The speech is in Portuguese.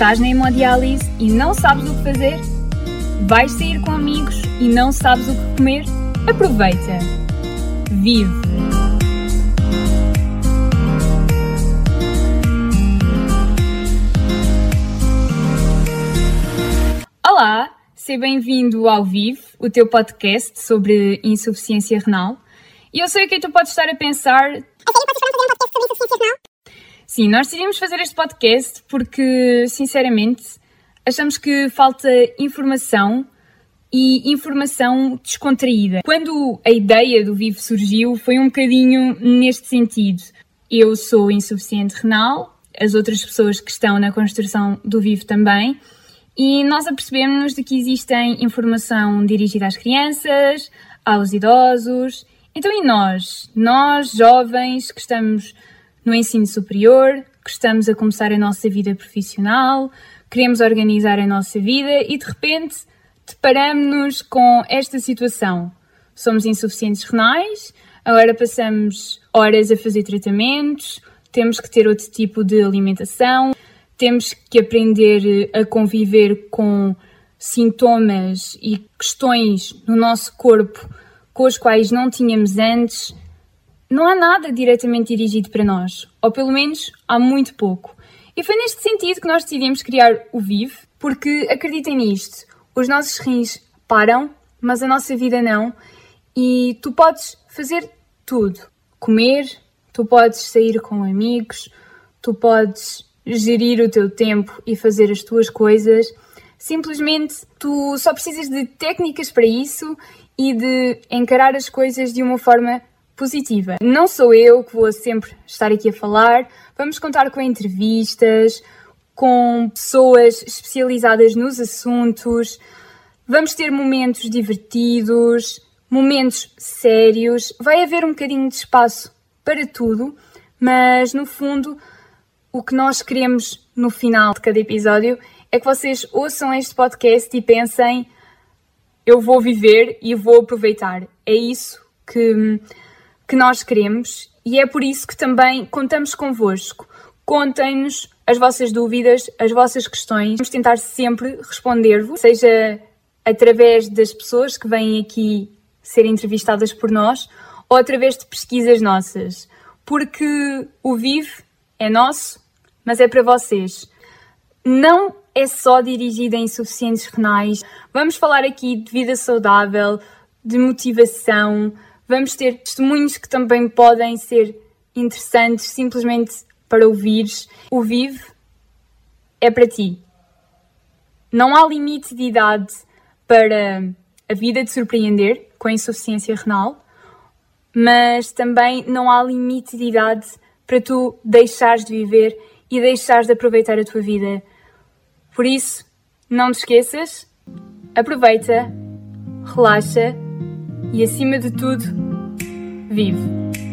Estás na hemodiálise e não sabes o que fazer? Vais sair com amigos e não sabes o que comer? Aproveita! Vive! Olá, seja bem-vindo ao Vivo, o teu podcast sobre insuficiência renal. E eu sei o que tu podes estar a pensar. Vocês foram fazer sobre? Sim, nós decidimos fazer este podcast porque, sinceramente, achamos que falta informação e informação descontraída. Quando a ideia do Vivo surgiu, foi um bocadinho neste sentido. Eu sou insuficiente renal, as outras pessoas que estão na construção do Vivo também, e nós apercebemos-nos de que existem informação dirigida às crianças, aos idosos. Então, e nós? Nós, jovens, que estamos no ensino superior, que estamos a começar a nossa vida profissional, queremos organizar a nossa vida e de repente deparamos-nos com esta situação. Somos insuficientes renais, agora passamos horas a fazer tratamentos, temos que ter outro tipo de alimentação, temos que aprender a conviver com sintomas e questões no nosso corpo com os quais não tínhamos antes não há nada diretamente dirigido para nós, ou pelo menos há muito pouco. E foi neste sentido que nós decidimos criar o Vive, porque acreditem nisto, os nossos rins param, mas a nossa vida não, e tu podes fazer tudo. Comer, tu podes sair com amigos, tu podes gerir o teu tempo e fazer as tuas coisas. Simplesmente tu só precisas de técnicas para isso e de encarar as coisas de uma forma positiva. Não sou eu que vou sempre estar aqui a falar, vamos contar com entrevistas, com pessoas especializadas nos assuntos, vamos ter momentos divertidos, momentos sérios, vai haver um bocadinho de espaço para tudo, mas no fundo o que nós queremos no final de cada episódio é que vocês ouçam este podcast e pensem eu vou viver e vou aproveitar. É isso que que nós queremos e é por isso que também contamos convosco. Contem-nos as vossas dúvidas, as vossas questões. Vamos tentar sempre responder-vos, seja através das pessoas que vêm aqui ser entrevistadas por nós ou através de pesquisas nossas. Porque o Vive é nosso, mas é para vocês. Não é só dirigido a insuficientes renais. Vamos falar aqui de vida saudável, de motivação, Vamos ter testemunhos que também podem ser interessantes simplesmente para ouvires. O Vive é para ti. Não há limite de idade para a vida de surpreender com a insuficiência renal, mas também não há limite de idade para tu deixares de viver e deixares de aproveitar a tua vida. Por isso, não te esqueças, aproveita, relaxa e, acima de tudo, vive.